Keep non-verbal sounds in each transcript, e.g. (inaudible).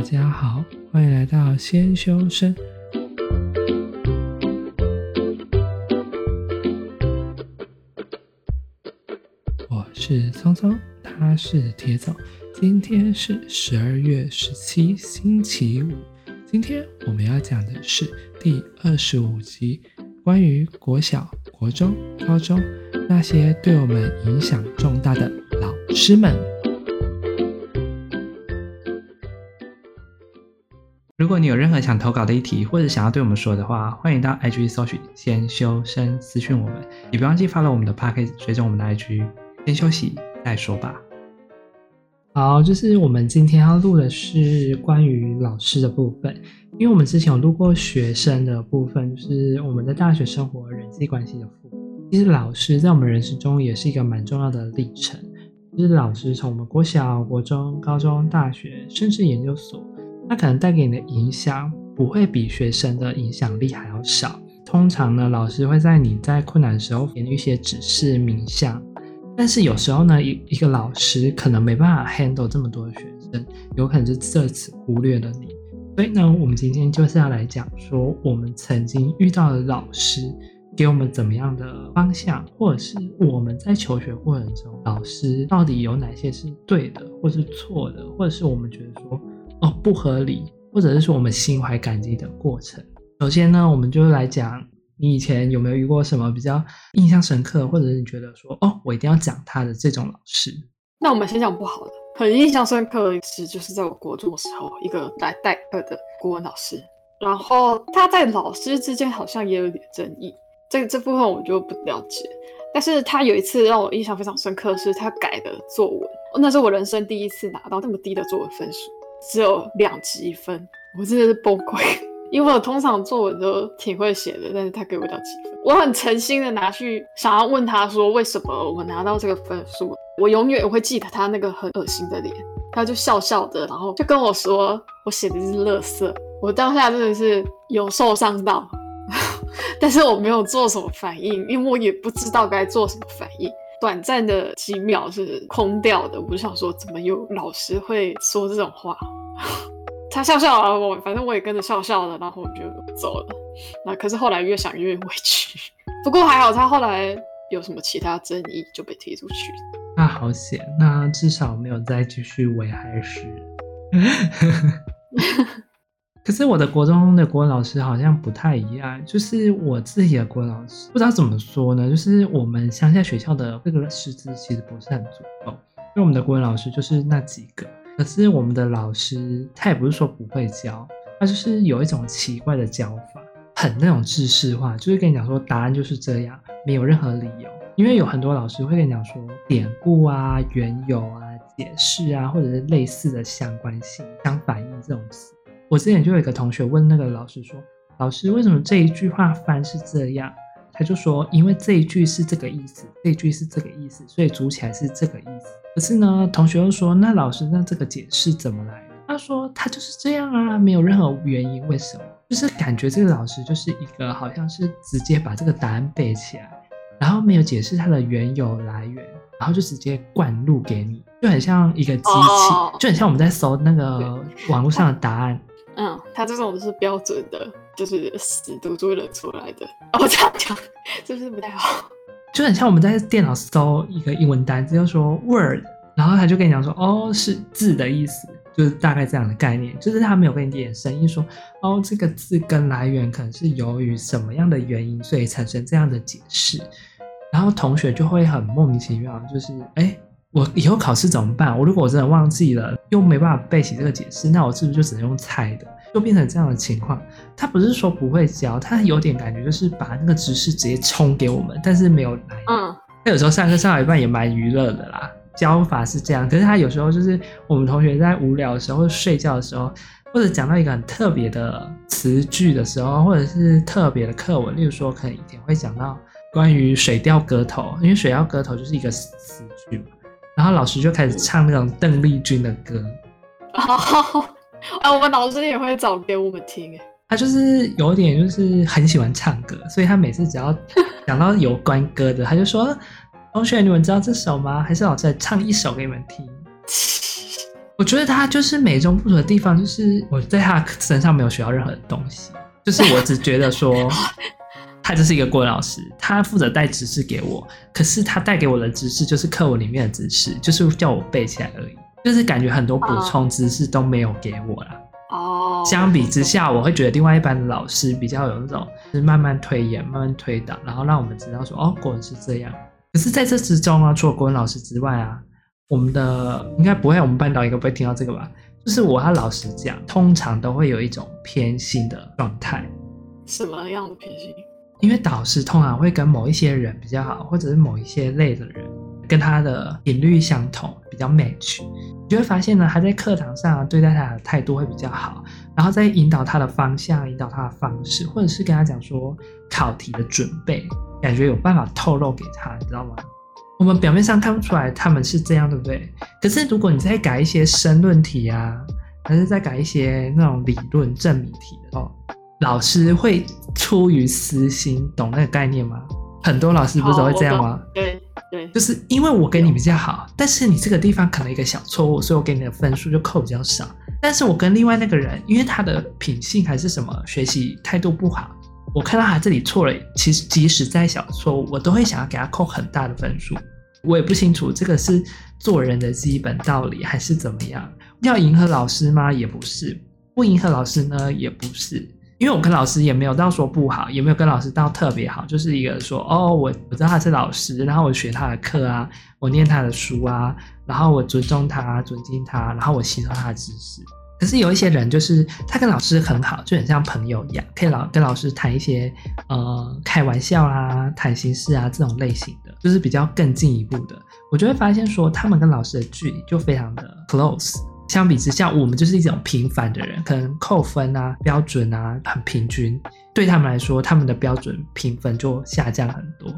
大家好，欢迎来到先修身。我是聪聪，他是铁总。今天是十二月十七，星期五。今天我们要讲的是第二十五集，关于国小、国中、高中那些对我们影响重大的老师们。如果你有任何想投稿的议题，或者想要对我们说的话，欢迎到 IG 搜寻“先修身”私讯我们。也别忘记 follow 我们的 Podcast，追踪我们的 IG。先休息再说吧。好，就是我们今天要录的是关于老师的部分，因为我们之前有录过学生的部分，就是我们的大学生活人际关系的部分。其实老师在我们人生中也是一个蛮重要的历程，就是老师从我们国小、国中、高中、大学，甚至研究所。他可能带给你的影响不会比学生的影响力还要少。通常呢，老师会在你在困难的时候给你一些指示、冥想。但是有时候呢，一一个老师可能没办法 handle 这么多的学生，有可能就这次忽略了你。所以呢，我们今天就是要来讲说，我们曾经遇到的老师给我们怎么样的方向，或者是我们在求学过程中，老师到底有哪些是对的，或是错的，或者是我们觉得说。哦，不合理，或者是说我们心怀感激的过程。首先呢，我们就来讲，你以前有没有遇过什么比较印象深刻，或者是你觉得说，哦，我一定要讲他的这种老师？那我们先讲不好的。很印象深刻的一次，就是在我国中的时候，一个来代课的国文老师，然后他在老师之间好像也有点争议，这这部分我就不了解。但是他有一次让我印象非常深刻，是他改的作文，那是我人生第一次拿到那么低的作文分数。只有两级分，我真的是崩溃。(laughs) 因为我通常作文都挺会写的，但是他给我两级分，我很诚心的拿去想要问他说，为什么我拿到这个分数？我永远会记得他那个很恶心的脸，他就笑笑的，然后就跟我说我写的是垃圾。我当下真的是有受伤到，(laughs) 但是我没有做什么反应，因为我也不知道该做什么反应。短暂的几秒是空掉的，我就想说，怎么有老师会说这种话？(laughs) 他笑笑啊，我反正我也跟着笑笑的，然后我就走了。那可是后来越想越委屈，(laughs) 不过还好他后来有什么其他争议就被踢出去。那好险，那至少没有再继续危害世人。可是我的国中的国文老师好像不太一样，就是我自己的国文老师不知道怎么说呢，就是我们乡下学校的这个师资其实不是很足够，因为我们的国文老师就是那几个。可是我们的老师他也不是说不会教，他就是有一种奇怪的教法，很那种知识化，就是跟你讲说答案就是这样，没有任何理由。因为有很多老师会跟你讲说典故啊、缘由啊、解释啊，或者是类似的相关性、相反应这种词。我之前就有一个同学问那个老师说：“老师，为什么这一句话翻是这样？”他就说：“因为这一句是这个意思，这一句是这个意思，所以组起来是这个意思。”可是呢，同学又说：“那老师，那这个解释怎么来？”他说：“他就是这样啊，没有任何原因，为什么？就是感觉这个老师就是一个好像是直接把这个答案背起来，然后没有解释它的缘由来源，然后就直接灌入给你，就很像一个机器，就很像我们在搜那个网络上的答案。”嗯，他这种是标准的，就是死读书人出来的。哦，这样讲是不是不太好？就很像我们在电脑搜一个英文单词，就说 word，然后他就跟你讲说，哦，是字的意思，就是大概这样的概念。就是他没有跟你点声音说，哦，这个字根来源可能是由于什么样的原因，所以产生这样的解释。然后同学就会很莫名其妙，就是哎。我以后考试怎么办？我如果我真的忘记了，又没办法背起这个解释，那我是不是就只能用猜的？就变成这样的情况。他不是说不会教，他有点感觉就是把那个知识直接冲给我们，但是没有来。嗯。他有时候上课上到一半也蛮娱乐的啦，教法是这样。可是他有时候就是我们同学在无聊的时候，或者睡觉的时候，或者讲到一个很特别的词句的时候，或者是特别的课文，例如说可能以前会讲到关于《水调歌头》，因为《水调歌头》就是一个词句嘛。然后老师就开始唱那种邓丽君的歌，哦，啊，(laughs) 我们老师也会找给我们听，他就是有点就是很喜欢唱歌，所以他每次只要讲到有关歌的，他就说：“同学，你们知道这首吗？还是老师来唱一首给你们听？” (laughs) 我觉得他就是美中不足的地方，就是我在他身上没有学到任何的东西，就是我只觉得说，(laughs) 他就是一个国文老师，他负责带知识给我，可是他带给我的知识就是课文里面的知识，就是叫我背起来而已，就是感觉很多补充知识都没有给我啦。哦，相比之下，我会觉得另外一班的老师比较有那种，就是慢慢推演、慢慢推导，然后让我们知道说，哦，国文是这样。可是在这之中啊，除了国文老师之外啊。我们的应该不会，我们班导应该不会听到这个吧？就是我他老实讲，通常都会有一种偏心的状态。什么样的偏心？因为导师通常会跟某一些人比较好，或者是某一些类的人跟他的频率相同，比较 match。你就会发现呢，他在课堂上对待他的态度会比较好，然后再引导他的方向，引导他的方式，或者是跟他讲说考题的准备，感觉有办法透露给他，你知道吗？我们表面上看不出来他们是这样，对不对？可是如果你再改一些申论题啊，还是再改一些那种理论证明题的哦，老师会出于私心，懂那个概念吗？很多老师不是都会这样吗？对对，就是因为我跟你比较好，但是你这个地方可能一个小错误，所以我给你的分数就扣比较少。但是我跟另外那个人，因为他的品性还是什么，学习态度不好。我看到他这里错了，其实即使再小错误，我都会想要给他扣很大的分数。我也不清楚这个是做人的基本道理还是怎么样。要迎合老师吗？也不是。不迎合老师呢？也不是。因为我跟老师也没有到说不好，也没有跟老师到特别好，就是一个说哦，我我知道他是老师，然后我学他的课啊，我念他的书啊，然后我尊重他，尊敬他，然后我吸收他的知识。可是有一些人，就是他跟老师很好，就很像朋友一样，可以老跟老师谈一些呃开玩笑啊、谈心事啊这种类型的，就是比较更进一步的。我就会发现说，他们跟老师的距离就非常的 close。相比之下，我们就是一种平凡的人，可能扣分啊、标准啊很平均，对他们来说，他们的标准评分就下降很多。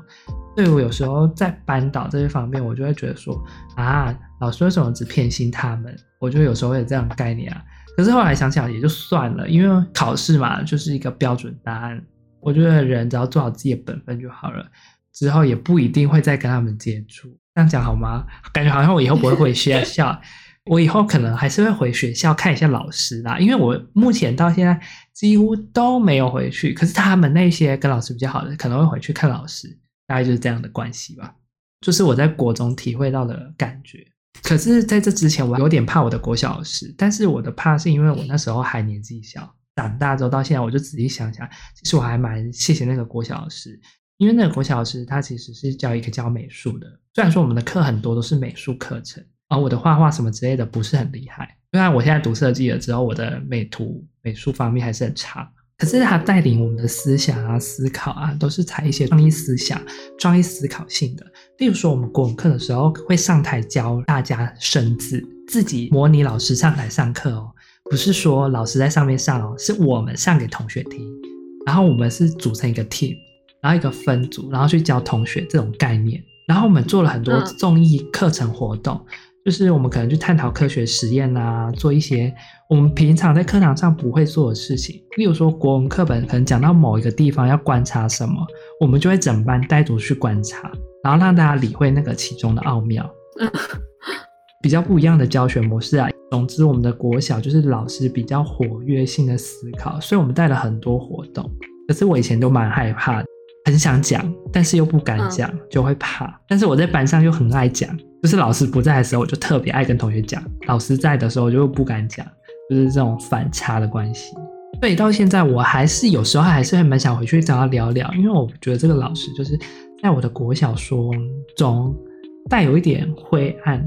所以我有时候在班导这些方面，我就会觉得说啊，老师为什么只偏心他们？我就有时候会有这样的概念啊。可是后来想想也就算了，因为考试嘛，就是一个标准答案。我觉得人只要做好自己的本分就好了，之后也不一定会再跟他们接触。这样讲好吗？感觉好像我以后不会回学校，我以后可能还是会回学校看一下老师啦。因为我目前到现在几乎都没有回去，可是他们那些跟老师比较好的，可能会回去看老师，大概就是这样的关系吧。就是我在国中体会到的感觉。可是，在这之前，我有点怕我的国小老师。但是，我的怕是因为我那时候还年纪小。长大之后到现在，我就仔细想想，其实我还蛮谢谢那个国小老师，因为那个国小老师他其实是教一个教美术的。虽然说我们的课很多都是美术课程，而我的画画什么之类的不是很厉害。虽然我现在读设计了之后，我的美图美术方面还是很差。可是它带领我们的思想啊、思考啊，都是采一些创意思想、创意思考性的。例如说，我们国文课的时候会上台教大家生字，自己模拟老师上台上课哦，不是说老师在上面上哦，是我们上给同学听。然后我们是组成一个 team，然后一个分组，然后去教同学这种概念。然后我们做了很多综艺课程活动。嗯就是我们可能去探讨科学实验啊，做一些我们平常在课堂上不会做的事情。例如说，国文课本可能讲到某一个地方要观察什么，我们就会整班带读去观察，然后让大家理会那个其中的奥妙。(laughs) 比较不一样的教学模式啊。总之，我们的国小就是老师比较活跃性的思考，所以我们带了很多活动。可是我以前都蛮害怕的。很想讲，但是又不敢讲，就会怕。但是我在班上又很爱讲，就是老师不在的时候，我就特别爱跟同学讲；老师在的时候，我就不敢讲，就是这种反差的关系。所以到现在，我还是有时候还是会蛮想回去找他聊聊，因为我觉得这个老师就是在我的国小说中带有一点灰暗，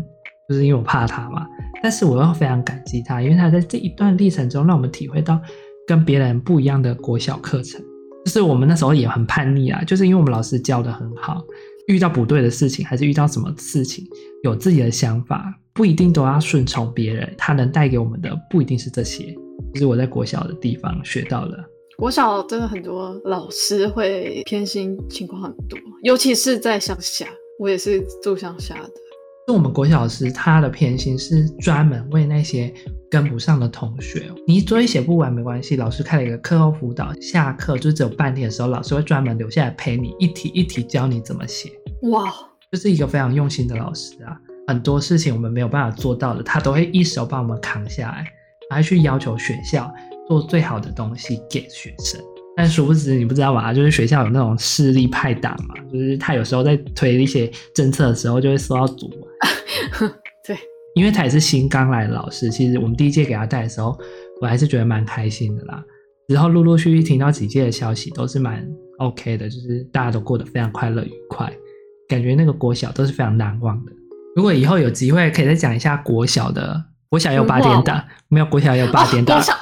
就是因为我怕他嘛。但是我又非常感激他，因为他在这一段历程中让我们体会到跟别人不一样的国小课程。就是我们那时候也很叛逆啊，就是因为我们老师教的很好，遇到不对的事情，还是遇到什么事情，有自己的想法，不一定都要顺从别人。他能带给我们的不一定是这些，就是我在国小的地方学到的。国小真的很多老师会偏心情况很多，尤其是在乡下，我也是住乡下的。就我们国小老师，他的偏心是专门为那些跟不上的同学。你作业写不完没关系，老师开了一个课后辅导，下课就只有半天的时候，老师会专门留下来陪你，一题一题教你怎么写。哇，就是一个非常用心的老师啊。很多事情我们没有办法做到的，他都会一手帮我们扛下来，还去要求学校做最好的东西给学生。但殊不知，你不知道吧？就是学校有那种势力派党嘛，就是他有时候在推一些政策的时候，就会受到阻拦。(laughs) 对，因为他也是新刚来的老师，其实我们第一届给他带的时候，我还是觉得蛮开心的啦。之后陆陆续续听到几届的消息，都是蛮 OK 的，就是大家都过得非常快乐愉快，感觉那个国小都是非常难忘的。如果以后有机会，可以再讲一下国小的，国小也有八点档，没有国小也有八点档。国小，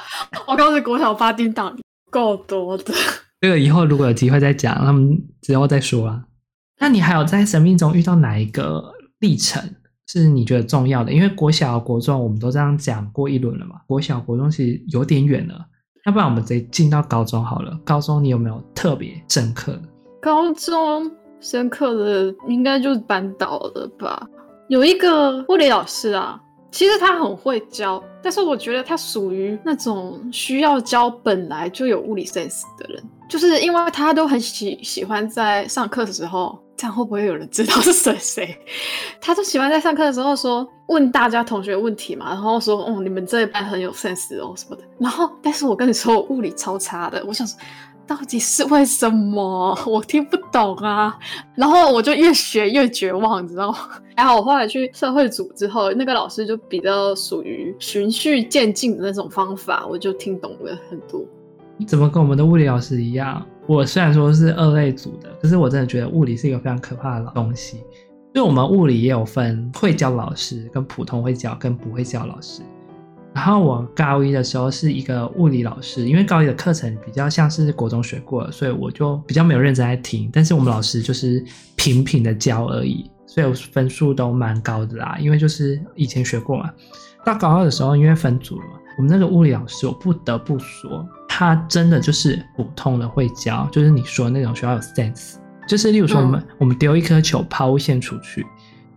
我告诉你，国小八点档够多的。(laughs) 这个以后如果有机会再讲，那么之后再说啊。那你还有在生命中遇到哪一个历程是你觉得重要的？因为国小、国中我们都这样讲过一轮了嘛，国小、国中其实有点远了。要不然我们直接进到高中好了。高中你有没有特别深刻的？高中深刻的应该就是班导了吧。有一个物理老师啊，其实他很会教，但是我觉得他属于那种需要教本来就有物理 sense 的人，就是因为他都很喜喜欢在上课的时候。这样会不会有人知道是谁谁？他就喜欢在上课的时候说，问大家同学问题嘛，然后说哦，你们这一班很有 sense 哦什么的。然后，但是我跟你说，我物理超差的。我想说，到底是为什么？(laughs) 我听不懂啊。然后我就越学越绝望，你知道吗？(laughs) 还好我后来去社会组之后，那个老师就比较属于循序渐进的那种方法，我就听懂了很多。怎么跟我们的物理老师一样？我虽然说是二类组的，可是我真的觉得物理是一个非常可怕的东西。就我们物理也有分会教老师、跟普通会教、跟不会教老师。然后我高一的时候是一个物理老师，因为高一的课程比较像是国中学过了，所以我就比较没有认真在听。但是我们老师就是平平的教而已，所以我分数都蛮高的啦。因为就是以前学过嘛。到高二的时候，因为分组了嘛，我们那个物理老师，我不得不说。他真的就是普通的会教，就是你说那种学校有 sense，就是例如说我们、嗯、我们丢一颗球抛物线出去，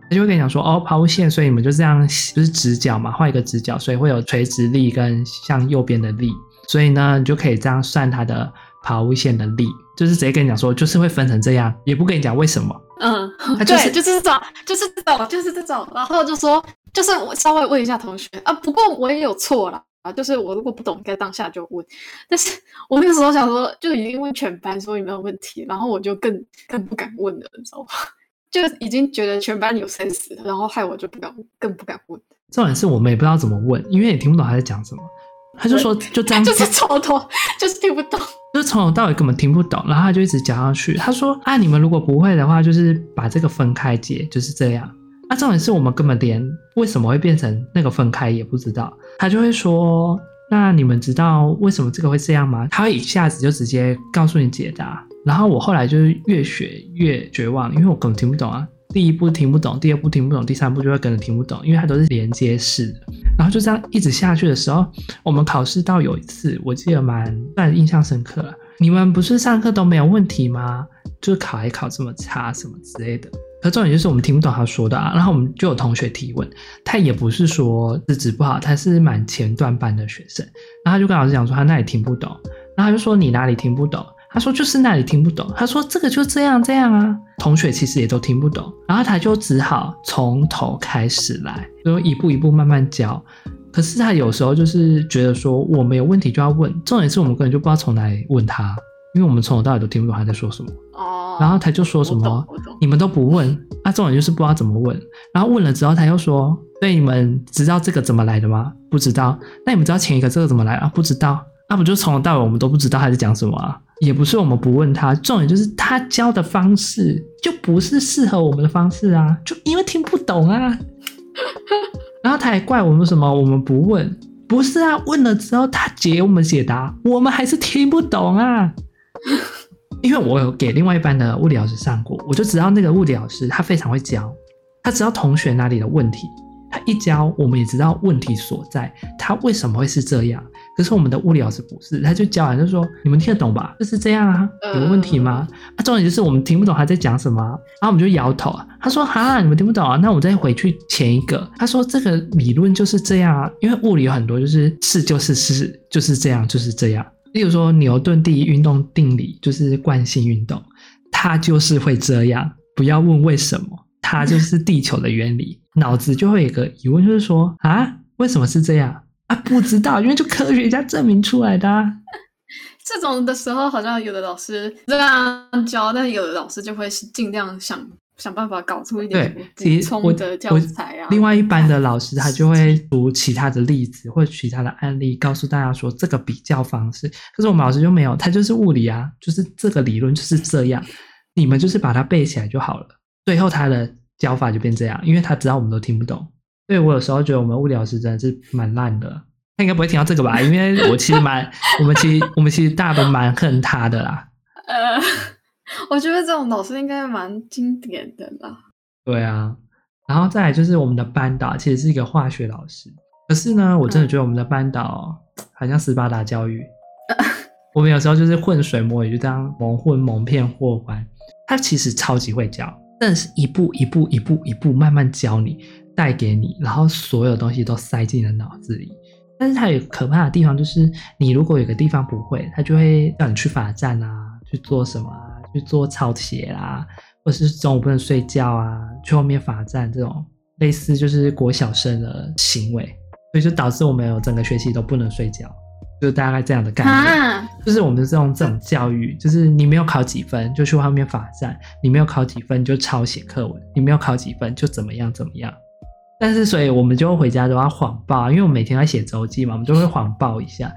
他就会跟你讲说哦抛物线，所以你们就这样就是直角嘛，画一个直角，所以会有垂直力跟向右边的力，所以呢你就可以这样算它的抛物线的力，就是直接跟你讲说就是会分成这样，也不跟你讲为什么，嗯，他就是、对，就是这种，就是这种，就是这种，然后就说就是我稍微问一下同学啊，不过我也有错了。啊，就是我如果不懂，应该当下就问。但是我那个时候想说，就已经问全班说有没有问题，然后我就更更不敢问了，你知道吗？就已经觉得全班有 sense，然后害我就不敢，更不敢问。重点是我们也不知道怎么问，因为也听不懂他在讲什么。他就说就这样，(laughs) 就是从头 (laughs) 就是听不懂，就是从头到尾根本听不懂，然后他就一直讲下去。他说啊，你们如果不会的话，就是把这个分开解，就是这样。那、啊、重点是我们根本连为什么会变成那个分开也不知道，他就会说：“那你们知道为什么这个会这样吗？”他会一下子就直接告诉你解答。然后我后来就是越学越绝望，因为我根本听不懂啊。第一步听不懂，第二步听不懂，第三步就会跟着听不懂，因为它都是连接式的。然后就这样一直下去的时候，我们考试到有一次我记得蛮蛮印象深刻了。你们不是上课都没有问题吗？就是考还考这么差什么之类的。可重点就是我们听不懂他说的啊，然后我们就有同学提问，他也不是说资质不好，他是蛮前段班的学生，然后他就跟老师讲说他那里听不懂，然后他就说你哪里听不懂？他说就是那里听不懂，他说这个就这样这样啊，同学其实也都听不懂，然后他就只好从头开始来，就一步一步慢慢教。可是他有时候就是觉得说我没有问题就要问，重点是我们根本就不知道从哪里问他，因为我们从头到尾都听不懂他在说什么。哦然后他就说什么，你们都不问，啊，这种人就是不知道怎么问。然后问了之后，他又说，所以你们知道这个怎么来的吗？不知道。那你们知道前一个这个怎么来啊？不知道。那不就从头到尾我们都不知道他在讲什么啊？也不是我们不问他，重点就是他教的方式就不是适合我们的方式啊，就因为听不懂啊。然后他还怪我们什么？我们不问，不是啊？问了之后他解我们解答，我们还是听不懂啊。(laughs) 因为我有给另外一班的物理老师上过，我就知道那个物理老师他非常会教，他知道同学哪里的问题，他一教我们也知道问题所在，他为什么会是这样。可是我们的物理老师不是，他就教完就说：“你们听得懂吧？就是这样啊，有问题吗？”啊，重点就是我们听不懂他在讲什么，然后我们就摇头啊。他说：“哈，你们听不懂啊？那我再回去前一个。”他说：“这个理论就是这样啊，因为物理有很多就是是就是是就是这样就是这样。”例如说牛顿第一运动定理就是惯性运动，它就是会这样，不要问为什么，它就是地球的原理，(laughs) 脑子就会有一个疑问，就是说啊，为什么是这样啊？不知道，因为就科学家证明出来的啊。(laughs) 这种的时候，好像有的老师这样教，但有的老师就会尽量想想办法搞出一点补充的教材啊。另外一般的老师，他就会 (laughs) 读其他的例子或者其他的案例，告诉大家说这个比较方式。可是我们老师就没有，他就是物理啊，就是这个理论就是这样，你们就是把它背起来就好了。最后他的教法就变这样，因为他知道我们都听不懂。所以我有时候觉得我们物理老师真的是蛮烂的。他应该不会听到这个吧？因为我其实蛮，我们其实我们其实大家都蛮恨他的啦。(laughs) 呃，我觉得这种老师应该蛮经典的啦。对啊，然后再来就是我们的班导，其实是一个化学老师。可是呢，我真的觉得我们的班导好像斯巴达教育。(laughs) 嗯、我们有时候就是浑水摸鱼，就这样蒙混蒙骗过关。他其实超级会教，但是一步一步一步一步慢慢教你，带给你，然后所有东西都塞进了脑子里。但是它有可怕的地方，就是你如果有个地方不会，他就会让你去罚站啊，去做什么啊，去做抄写啊，或是中午不能睡觉啊，去后面罚站这种类似就是国小生的行为，所以就导致我们有整个学期都不能睡觉，就大概这样的概念。就是我们的这种这种教育，就是你没有考几分就去后面罚站，你没有考几分就抄写课文，你没有考几分就怎么样怎么样。但是，所以我们就回家都要谎报，因为我们每天要写周记嘛，我们就会谎报一下。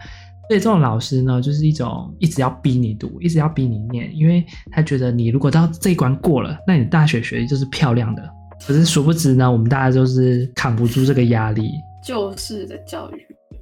所以这种老师呢，就是一种一直要逼你读，一直要逼你念，因为他觉得你如果到这一关过了，那你大学学历就是漂亮的。可是殊不知呢，我们大家就是扛不住这个压力。就是的教育。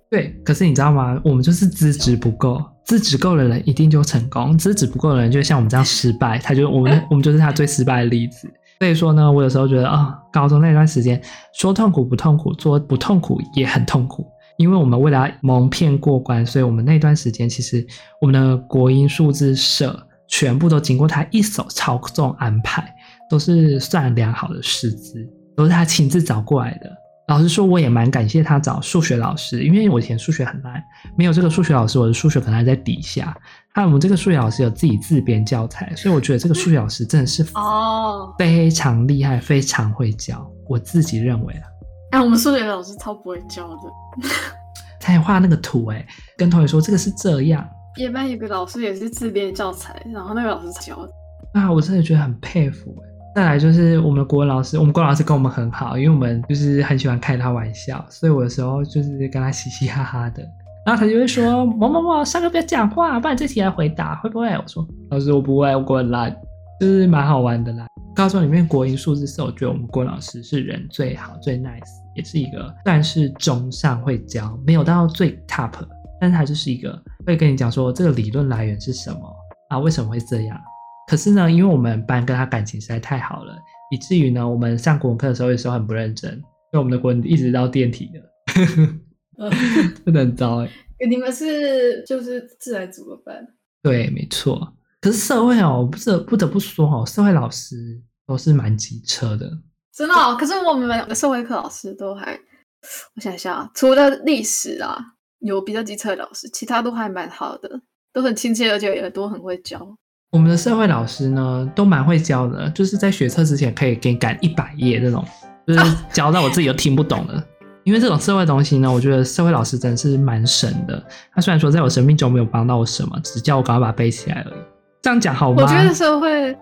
对，可是你知道吗？我们就是资质不够，资质够的人一定就成功，资质不够的人就像我们这样失败，他就我们我们就是他最失败的例子。所以说呢，我有时候觉得啊、高中那段时间说痛苦不痛苦，说不痛苦也很痛苦，因为我们为了蒙骗过关，所以我们那段时间其实我们的国英数字社全部都经过他一手操纵安排，都是算良好的师资，都是他亲自找过来的。老实说，我也蛮感谢他找数学老师，因为我以前数学很烂，没有这个数学老师，我的数学可能还在底下。还有我们这个数学老师有自己自编教材，所以我觉得这个数学老师真的是哦非常厉害，非常会教。我自己认为啊，哎，我们数学老师超不会教的，他还画那个图，哎，跟同学说这个是这样。别班有个老师也是自编教材，然后那个老师教的啊，我真的觉得很佩服，哎。再来就是我们的国文老师，我们国文老师跟我们很好，因为我们就是很喜欢开他玩笑，所以我有时候就是跟他嘻嘻哈哈的，然后他就会说某某某上课不要讲话，不然这题来回答会不会？我说老师我不会，我滚啦，就是蛮好玩的啦。高中里面国英数字是，我觉得我们国老师是人最好最 nice，也是一个算是中上会教，没有到最 top，但是他就是一个会跟你讲说这个理论来源是什么啊，为什么会这样。可是呢，因为我们班跟他感情实在太好了，以至于呢，我们上国文课的时候有时候很不认真，因为我们的国文一直到电梯的，(laughs) (laughs) 真的很糟哎。(laughs) 你们是就是自然组的班？对，没错。可是社会哦，不是不得不说哦，社会老师都是蛮机车的，真的哦。可是我们两个社会课老师都还，我想想啊，除了历史啊有比较机车的老师，其他都还蛮好的，都很亲切，而且也都很会教。我们的社会老师呢，都蛮会教的，就是在学测之前可以给你赶一百页这种，就是教到我自己都听不懂的。啊、因为这种社会东西呢，我觉得社会老师真的是蛮神的。他虽然说在我生命中没有帮到我什么，只叫我赶快把它背起来而已。这样讲好吗？我觉得社会，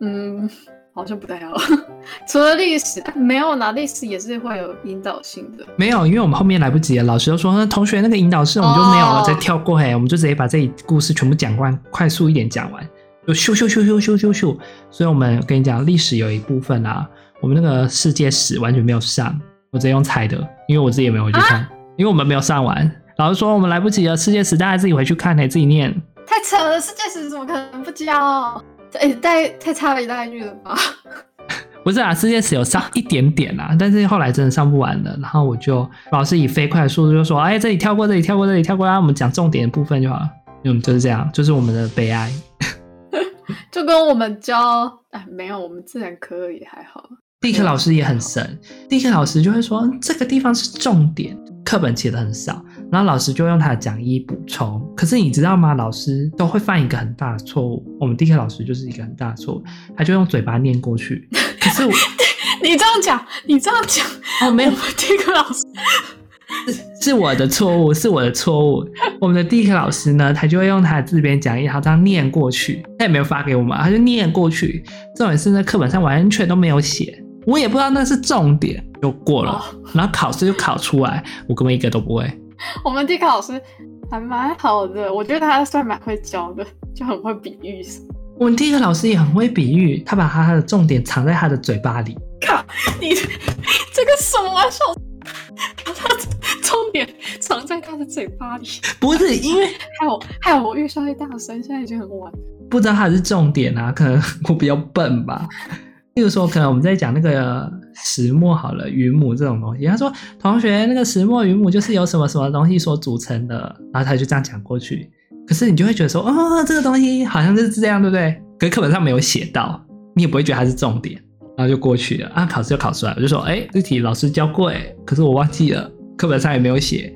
嗯，好像不太好。(laughs) 除了历史，没有拿历史也是会有引导性的。没有，因为我们后面来不及了。老师就说，那同学那个引导式我们就没有了，再跳过嘿，我们就直接把这一故事全部讲完，快速一点讲完。就咻咻咻咻咻咻咻，所以我们跟你讲，历史有一部分啊，我们那个世界史完全没有上，我直接用猜的，因为我自己也没有回去看，啊、因为我们没有上完。老师说我们来不及了，世界史大家自己回去看，得自己念。太扯了，世界史怎么可能不教？哎、欸，太太差了一大句了吧？(laughs) 不是啊，世界史有上一点点啊，但是后来真的上不完了，然后我就老师以飞快的速度就说，哎，这里跳过，这里跳过，这里跳过，让我们讲重点的部分就好了。嗯，就是这样，就是我们的悲哀。(laughs) 就跟我们教，哎，没有，我们自然科也还好。地科老师也很神，地科老师就会说这个地方是重点，课本写的很少，然后老师就用他的讲义补充。可是你知道吗？老师都会犯一个很大的错误。我们地科老师就是一个很大的错误，他就用嘴巴念过去。(laughs) 可是我你这样讲，你这样讲，哦，没有，地科老师是是我的错误，是我的错误。我们的地科老师呢，他就会用他的自编讲义，他这样念过去，他也没有发给我们，他就念过去。重点是那课本上完全都没有写，我也不知道那是重点，就过了。哦、然后考试就考出来，我根本一个都不会。我们地科老师还蛮好的，我觉得他算蛮会教的，就很会比喻。我们地科老师也很会比喻，他把他的重点藏在他的嘴巴里。靠，你 (laughs) 这个什么玩笑？把他重点藏在他的嘴巴里？不是，因为害我害我越说越大声，现在已经很晚。不知道他是重点啊，可能我比较笨吧。例如说，可能我们在讲那个石墨好了，云母这种东西。他说：“同学，那个石墨云母就是由什么什么东西所组成的。”然后他就这样讲过去。可是你就会觉得说：“哦，这个东西好像就是这样，对不对？”可是课本上没有写到，你也不会觉得它是重点，然后就过去了啊。考试就考出来，我就说：“哎，这题老师教过哎，可是我忘记了，课本上也没有写。”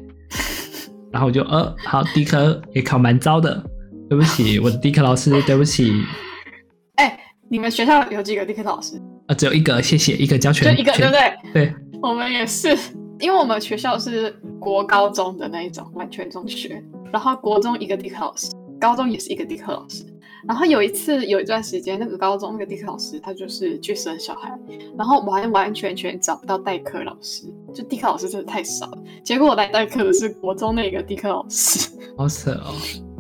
然后我就呃，好，地科也考蛮糟的，对不起，我的地科老师，对不起。哎。你们学校有几个地科老师？啊，只有一个，谢谢，一个教全，就一个，对不对？对，我们也是，(laughs) 因为我们学校是国高中的那一种完全中学，然后国中一个地科老师，高中也是一个地科老师。然后有一次有一段时间，那个高中那个地科老师他就是去生小孩，然后完完全全找不到代课老师，就地科老师真的太少了。结果我来代课的是国中那个地科老师，好扯哦。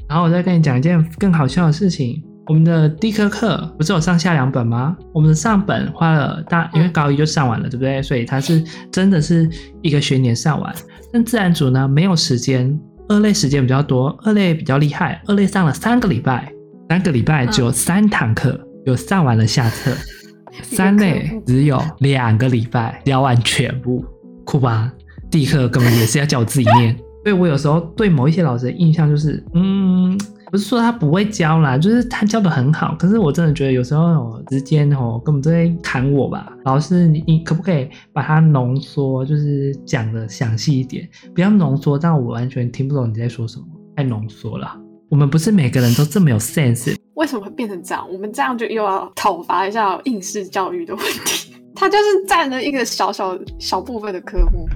然后我再跟你讲一件更好笑的事情。我们的地科课不是有上下两本吗？我们的上本花了大，因为高一就上完了，对不对？所以它是真的是一个学年上完。但自然组呢，没有时间，二类时间比较多，二类比较厉害，二类上了三个礼拜，三个礼拜只有三堂课，有上完了下册。(laughs) 三类只有两个礼拜教完全部，酷吧？地科根本也是要叫我自己念。(laughs) 所以我有时候对某一些老师的印象就是，嗯。不是说他不会教啦，就是他教的很好。可是我真的觉得有时候时间哦，根本都在砍我吧。老师，你你可不可以把它浓缩，就是讲的详细一点，不要浓缩到我完全听不懂你在说什么，太浓缩了。我们不是每个人都这么有 sense。为什么会变成这样？我们这样就又要讨伐一下应试教育的问题。(laughs) 它就是占了一个小小小部分的科目，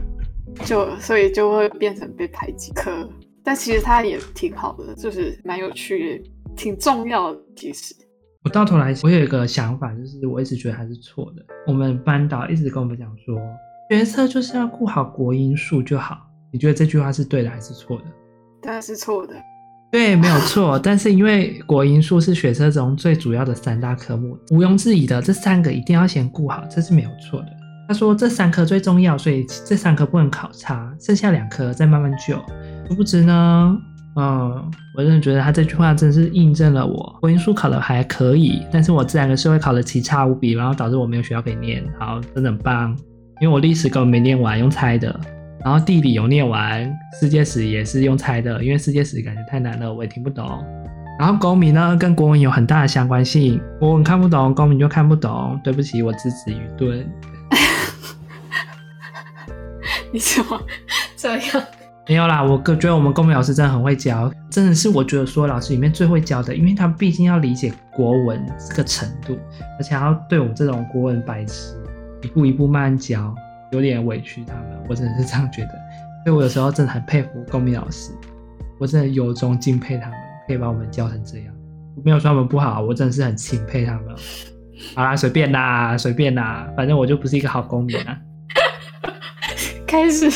就所以就会变成被排挤科。但其实它也挺好的，就是蛮有趣的，挺重要的。其实我到头来，我有一个想法，就是我一直觉得他是错的。我们班导一直跟我们讲说，学测就是要顾好国英数就好。你觉得这句话是对的还是错的？当然是错的。对，没有错。但是因为国英数是学车中最主要的三大科目，毋庸置疑的，这三个一定要先顾好，这是没有错的。他说这三科最重要，所以这三科不能考差，剩下两科再慢慢救。殊不知呢，嗯，我真的觉得他这句话真是印证了我国英数考的还可以，但是我自然的社会考的奇差无比，然后导致我没有学校可以念。好，真的很棒，因为我历史根本没念完，用猜的，然后地理有念完，世界史也是用猜的，因为世界史感觉太难了，我也听不懂。然后公民呢，跟国文有很大的相关性，国文看不懂，公民就看不懂。对不起，我资质愚钝。(laughs) 你怎么这样？没有啦，我觉得我们公民老师真的很会教，真的是我觉得所有老师里面最会教的，因为他毕竟要理解国文这个程度，而且还要对我们这种国文白痴一步一步慢慢教，有点委屈他们，我真的是这样觉得。所以我有时候真的很佩服公民老师，我真的由衷敬佩他们，可以把我们教成这样。我没有说他们不好，我真的是很钦佩他们。好啦，随便啦，随便啦，反正我就不是一个好公民啊。开始。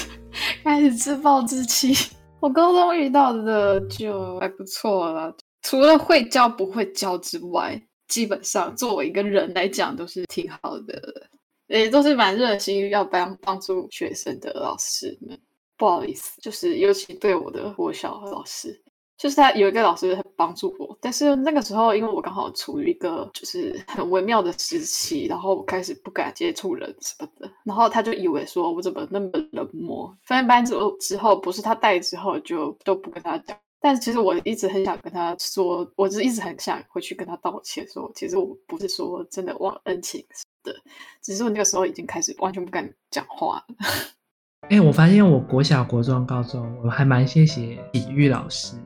开始自暴自弃。我高中遇到的就还不错了，除了会教不会教之外，基本上作为一个人来讲都是挺好的，也都是蛮热心要帮帮助学生的老师们。不好意思，就是尤其对我的国小老师。就是他有一个老师很帮助我，但是那个时候因为我刚好处于一个就是很微妙的时期，然后我开始不敢接触人什么的，然后他就以为说我怎么那么冷漠。分班之后之后，不是他带之后就都不跟他讲，但是其实我一直很想跟他说，我是一直很想回去跟他道歉，说其实我不是说真的忘恩情的，只是我那个时候已经开始完全不敢讲话了。(laughs) 哎、我发现我国小、国中、高中，我还蛮谢谢体育老师。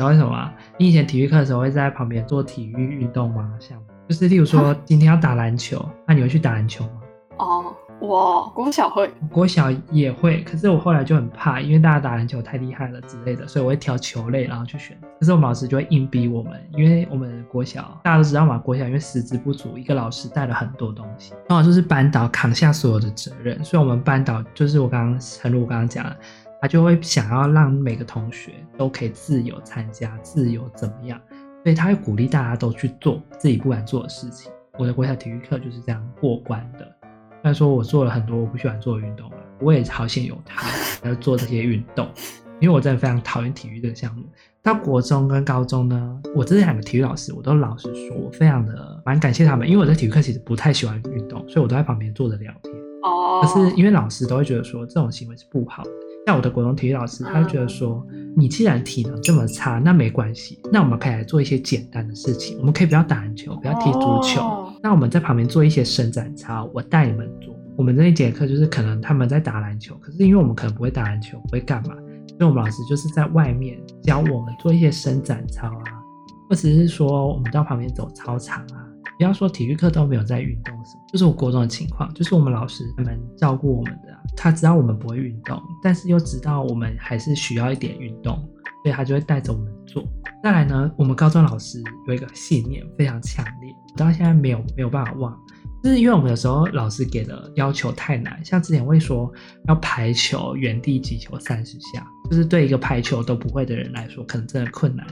知道为什么吗？你以前体育课的时候会在旁边做体育运动吗？像就是例如说今天要打篮球，那、啊、你会去打篮球吗？哦，我国小会，国小也会，可是我后来就很怕，因为大家打篮球太厉害了之类的，所以我会挑球类然后去选。可是我们老师就会硬逼我们，因为我们国小大家都知道嘛，国小因为师资不足，一个老师带了很多东西，刚好就是班导扛下所有的责任，所以我们班导就是我刚刚陈如我刚刚讲的，他就会想要让每个同学都可以自由参加，自由怎么样，所以他会鼓励大家都去做自己不敢做的事情。我的国小体育课就是这样过关的。虽然说我做了很多我不喜欢做的运动了，我也好险有他要做这些运动，因为我真的非常讨厌体育这个项目。到国中跟高中呢，我这两个体育老师，我都老实说，我非常的蛮感谢他们，因为我在体育课其实不太喜欢运动，所以我都在旁边坐着聊天。哦。可是因为老师都会觉得说这种行为是不好的，像我的国中体育老师，他就觉得说，你既然体能这么差，那没关系，那我们可以来做一些简单的事情，我们可以不要打篮球，不要踢足球。那我们在旁边做一些伸展操，我带你们做。我们这一节课就是可能他们在打篮球，可是因为我们可能不会打篮球，不会干嘛，所以我们老师就是在外面教我们做一些伸展操啊，或者是说我们到旁边走操场啊。不要说体育课都没有在运动什么，就是我国中的情况，就是我们老师他们照顾我们的，他知道我们不会运动，但是又知道我们还是需要一点运动，所以他就会带着我们做。再来呢，我们高中老师有一个信念非常强烈。我到现在没有没有办法忘，就是因为我们有时候老师给的要求太难，像之前会说要排球原地击球三十下，就是对一个排球都不会的人来说，可能真的困难。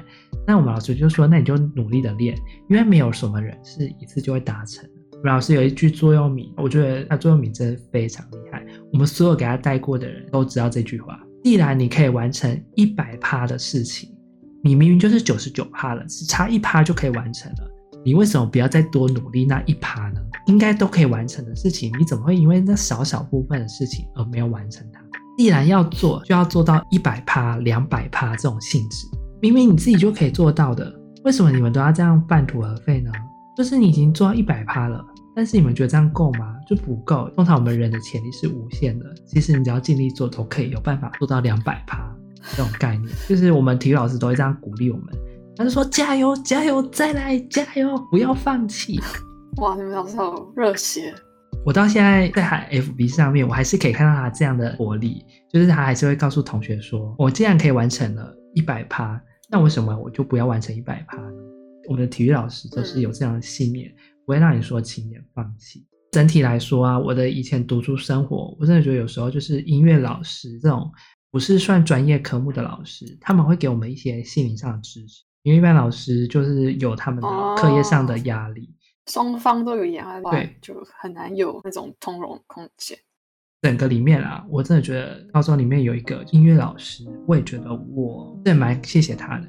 那我们老师就说，那你就努力的练，因为没有什么人是一次就会达成。我们老师有一句座右铭，我觉得他座右铭真的非常厉害，我们所有给他带过的人都知道这句话：既然你可以完成一百趴的事情，你明明就是九十九趴了，只差一趴就可以完成了。你为什么不要再多努力那一趴呢？应该都可以完成的事情，你怎么会因为那少少部分的事情而没有完成它？既然要做，就要做到一百趴、两百趴这种性质。明明你自己就可以做到的，为什么你们都要这样半途而废呢？就是你已经做到一百趴了，但是你们觉得这样够吗？就不够。通常我们人的潜力是无限的，其实你只要尽力做，都可以有办法做到两百趴这种概念。就是我们体育老师都会这样鼓励我们。他就说：“加油，加油，再来，加油，不要放弃。(laughs) ”哇，你们老师好热血！我到现在在海 FB 上面，我还是可以看到他这样的活力，就是他还是会告诉同学说：“我既然可以完成了一百趴，那为什么我就不要完成一百趴呢？”我们的体育老师就是有这样的信念，不会让你说轻言放弃。整体来说啊，我的以前读书生活，我真的觉得有时候就是音乐老师这种不是算专业科目的老师，他们会给我们一些心灵上的支持。因为一般老师就是有他们的课业上的压力，双、哦、方都有压力，对，就很难有那种通融空间。整个里面啊，我真的觉得高中里面有一个音乐老师，我也觉得我真的蛮谢谢他的，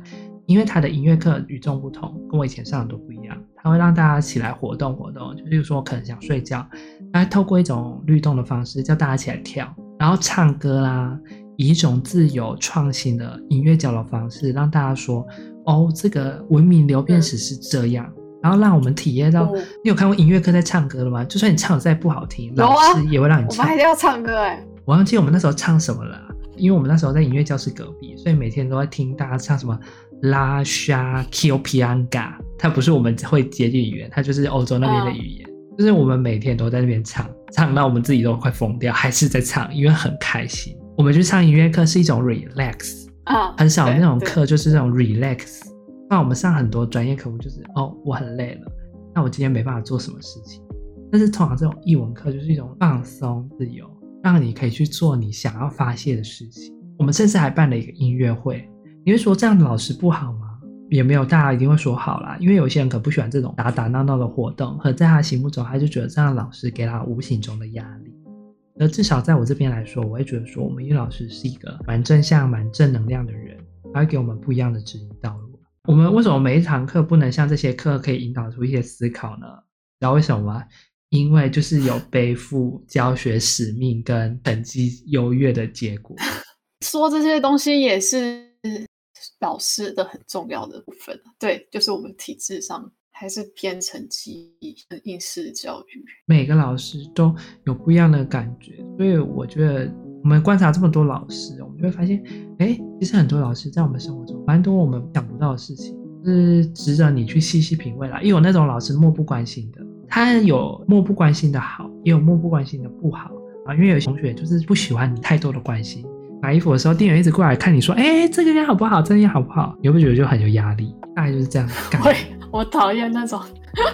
因为他的音乐课与众不同，跟我以前上的都不一样。他会让大家起来活动活动，就比如说我可能想睡觉，他会透过一种律动的方式叫大家起来跳，然后唱歌啦，以一种自由创新的音乐交流方式，让大家说。哦，这个文明流变史是这样，嗯、然后让我们体验到。嗯、你有看过音乐课在唱歌的吗？就算你唱的再不好听，老师也会让你唱。我们还要唱歌哎！我忘记我们那时候唱什么了，因为我们那时候在音乐教室隔壁，所以每天都在听大家唱什么拉沙 k i o p i a n g a。它不是我们会接近语言，它就是欧洲那边的语言。嗯、就是我们每天都在那边唱，唱到我们自己都快疯掉，还是在唱，因为很开心。我们去上音乐课是一种 relax。啊，很少那种课就是那种 relax。那我们上很多专业科目就是哦，我很累了，那我今天没办法做什么事情。但是通常这种译文课就是一种放松自由，让你可以去做你想要发泄的事情。我们甚至还办了一个音乐会。你会说这样的老师不好吗？也没有，大家一定会说好啦。因为有些人可不喜欢这种打打闹闹的活动，和在他心目中，他就觉得这样的老师给他无形中的压力。而至少在我这边来说，我会觉得说，我们音乐老师是一个蛮正向、蛮正能量的人，他会给我们不一样的指引道路。我们为什么每一堂课不能像这些课可以引导出一些思考呢？知道为什么吗？因为就是有背负教学使命跟成绩优越的结果。(laughs) 说这些东西也是老师的很重要的部分。对，就是我们体制上。还是偏成绩应试教育，每个老师都有不一样的感觉，所以我觉得我们观察这么多老师，我们就会发现，哎，其实很多老师在我们生活中蛮多我们想不到的事情，是值得你去细细品味啦。也有那种老师漠不关心的，他有漠不关心的好，也有漠不关心的不好啊。因为有同学就是不喜欢你太多的关心。买衣服的时候，店员一直过来看你说：“哎，这个样好不好？这个样好不好？”你会不会觉得就很有压力？大概就是这样。会，我讨厌那种。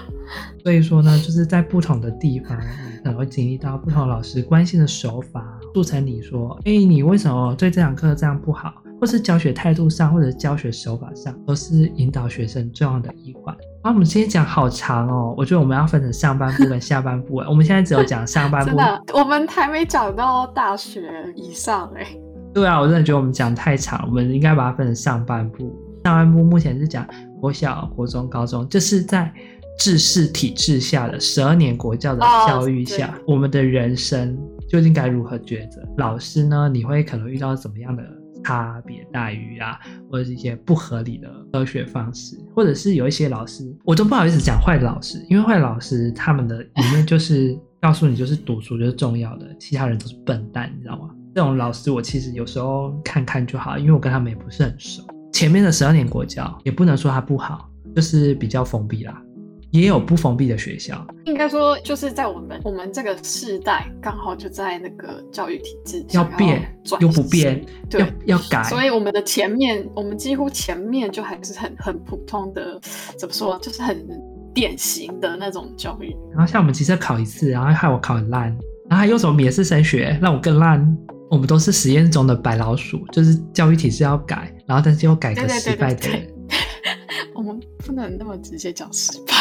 (laughs) 所以说呢，就是在不同的地方，你可能会经历到不同老师关心的手法，促成你说：“哎，你为什么对这堂课这样不好？”或是教学态度上，或者教学手法上，都是引导学生重要的一环。啊，我们今天讲好长哦，我觉得我们要分成上半部跟下半部。我们现在只有讲上半部，(laughs) 真的，我们还没讲到大学以上哎。对啊，我真的觉得我们讲太长，我们应该把它分成上半部。上半部目前是讲国小、国中、高中，就是在制式体制下的十二年国教的教育下，哦、我们的人生究竟该如何抉择？老师呢？你会可能遇到怎么样的差别待遇啊，或者是一些不合理的教学方式，或者是有一些老师，我都不好意思讲坏的老师，因为坏老师他们的里面就是 (laughs) 告诉你，就是读书就是重要的，其他人都是笨蛋，你知道吗？这种老师我其实有时候看看就好，因为我跟他们也不是很熟。前面的十二年国教也不能说它不好，就是比较封闭啦，也有不封闭的学校。应该说就是在我们我们这个世代，刚好就在那个教育体制要变又不变，对，要要改。所以我们的前面，我们几乎前面就还是很很普通的，怎么说，就是很典型的那种教育。然后像我们其实考一次，然后害我考很烂，然后还用什么免试升学让我更烂。我们都是实验中的白老鼠，就是教育体制要改，然后但是又改革失败的人。对对对对对我们不能那么直接讲失败。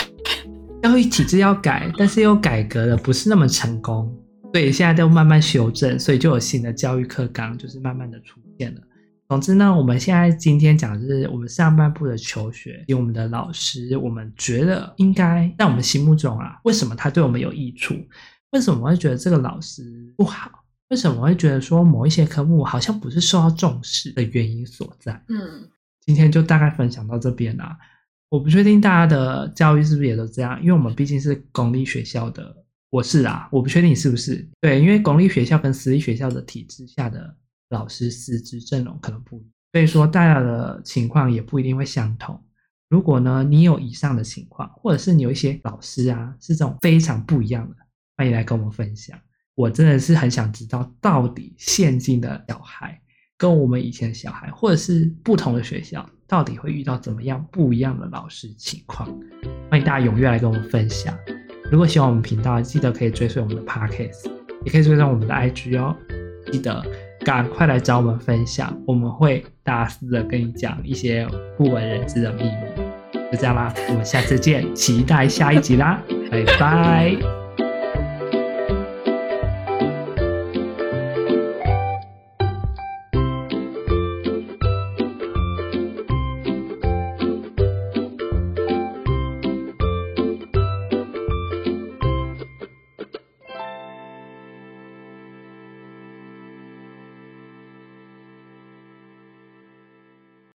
教育体制要改，但是又改革的不是那么成功，所以现在都慢慢修正，所以就有新的教育课纲，就是慢慢的出现了。总之呢，我们现在今天讲的是我们上半部的求学，以及我们的老师，我们觉得应该在我们心目中啊，为什么他对我们有益处？为什么我会觉得这个老师不好？为什么我会觉得说某一些科目好像不是受到重视的原因所在？嗯，今天就大概分享到这边啦。我不确定大家的教育是不是也都这样，因为我们毕竟是公立学校的，我是啊，我不确定你是不是。对，因为公立学校跟私立学校的体制下的老师师资阵容可能不一样，所以说大家的情况也不一定会相同。如果呢，你有以上的情况，或者是你有一些老师啊是这种非常不一样的，欢迎来跟我们分享。我真的是很想知道，到底现今的小孩跟我们以前的小孩，或者是不同的学校，到底会遇到怎么样不一样的老师情况？欢迎大家踊跃来跟我们分享。如果喜欢我们频道，记得可以追随我们的 Podcast，也可以追踪我们的 IG 哦。记得赶快来找我们分享，我们会大肆的跟你讲一些不为人知的秘密。就这样啦，我们下次见，期待下一集啦，拜拜。